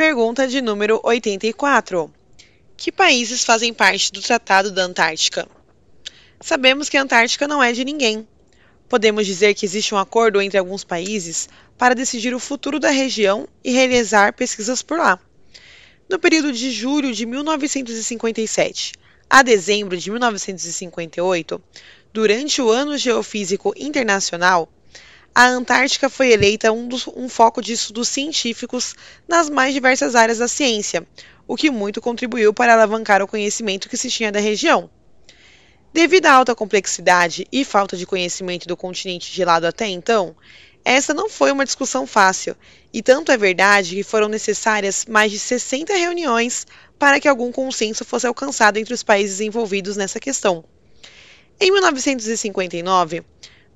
Pergunta de número 84. Que países fazem parte do Tratado da Antártica? Sabemos que a Antártica não é de ninguém. Podemos dizer que existe um acordo entre alguns países para decidir o futuro da região e realizar pesquisas por lá. No período de julho de 1957 a dezembro de 1958, durante o Ano Geofísico Internacional, a Antártica foi eleita um, dos, um, foco de estudos científicos nas mais diversas áreas da ciência, o que muito contribuiu para alavancar o conhecimento que se tinha da região. Devido à alta complexidade e falta de conhecimento do continente gelado até então, essa não foi uma discussão fácil, e tanto é verdade que foram necessárias mais de 60 reuniões para que algum consenso fosse alcançado entre os países envolvidos nessa questão. Em 1959,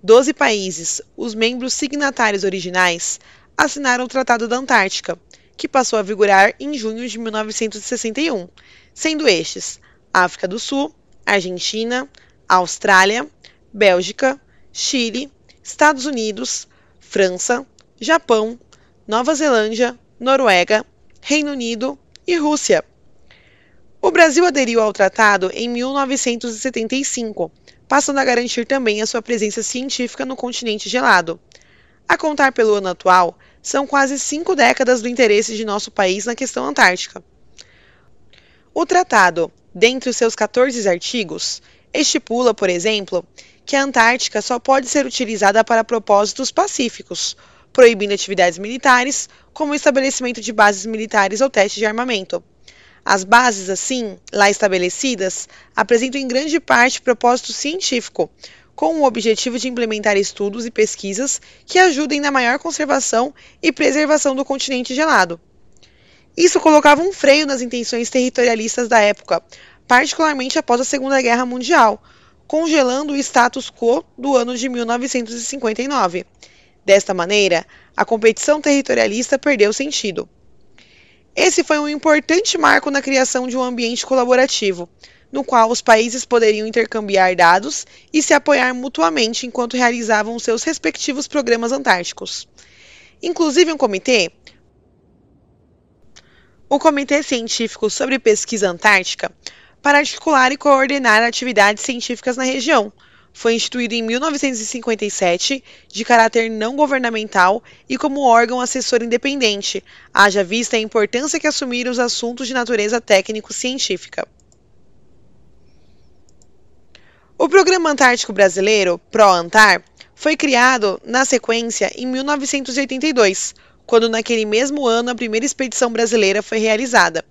12 países, os membros signatários originais, assinaram o Tratado da Antártica, que passou a vigorar em junho de 1961, sendo estes África do Sul, Argentina, Austrália, Bélgica, Chile, Estados Unidos, França, Japão, Nova Zelândia, Noruega, Reino Unido e Rússia. O Brasil aderiu ao tratado em 1975, passando a garantir também a sua presença científica no continente gelado. A contar pelo ano atual, são quase cinco décadas do interesse de nosso país na questão antártica. O tratado, dentre os seus 14 artigos, estipula, por exemplo, que a Antártica só pode ser utilizada para propósitos pacíficos, proibindo atividades militares, como o estabelecimento de bases militares ou testes de armamento. As bases, assim, lá estabelecidas, apresentam em grande parte propósito científico, com o objetivo de implementar estudos e pesquisas que ajudem na maior conservação e preservação do continente gelado. Isso colocava um freio nas intenções territorialistas da época, particularmente após a Segunda Guerra Mundial, congelando o status quo do ano de 1959. Desta maneira, a competição territorialista perdeu sentido. Esse foi um importante marco na criação de um ambiente colaborativo, no qual os países poderiam intercambiar dados e se apoiar mutuamente enquanto realizavam seus respectivos programas antárticos. Inclusive um comitê, o Comitê Científico sobre Pesquisa Antártica, para articular e coordenar atividades científicas na região. Foi instituído em 1957, de caráter não governamental e como órgão assessor independente, haja vista a importância que assumiram os assuntos de natureza técnico-científica. O Programa Antártico Brasileiro, PROANTAR, foi criado, na sequência, em 1982, quando naquele mesmo ano a primeira expedição brasileira foi realizada.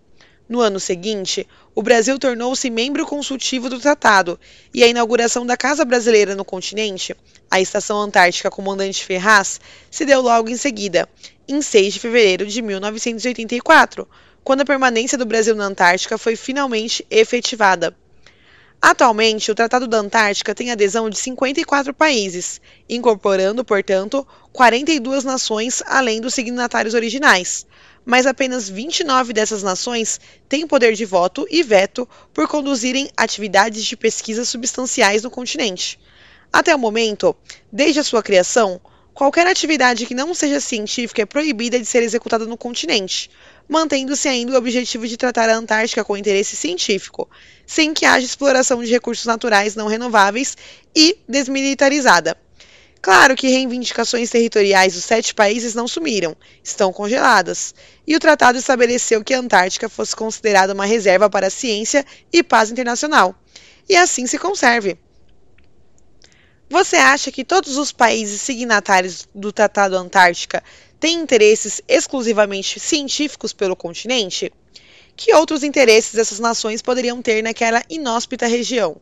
No ano seguinte, o Brasil tornou-se membro consultivo do tratado e a inauguração da Casa Brasileira no continente, a Estação Antártica Comandante Ferraz, se deu logo em seguida, em 6 de fevereiro de 1984, quando a permanência do Brasil na Antártica foi finalmente efetivada. Atualmente, o Tratado da Antártica tem adesão de 54 países, incorporando, portanto, 42 nações além dos signatários originais mas apenas 29 dessas nações têm poder de voto e veto por conduzirem atividades de pesquisa substanciais no continente. Até o momento, desde a sua criação, qualquer atividade que não seja científica é proibida de ser executada no continente, mantendo-se ainda o objetivo de tratar a Antártica com interesse científico, sem que haja exploração de recursos naturais não renováveis e desmilitarizada. Claro que reivindicações territoriais dos sete países não sumiram, estão congeladas, e o tratado estabeleceu que a Antártica fosse considerada uma reserva para a ciência e paz internacional, e assim se conserve. Você acha que todos os países signatários do Tratado Antártica têm interesses exclusivamente científicos pelo continente? Que outros interesses essas nações poderiam ter naquela inóspita região?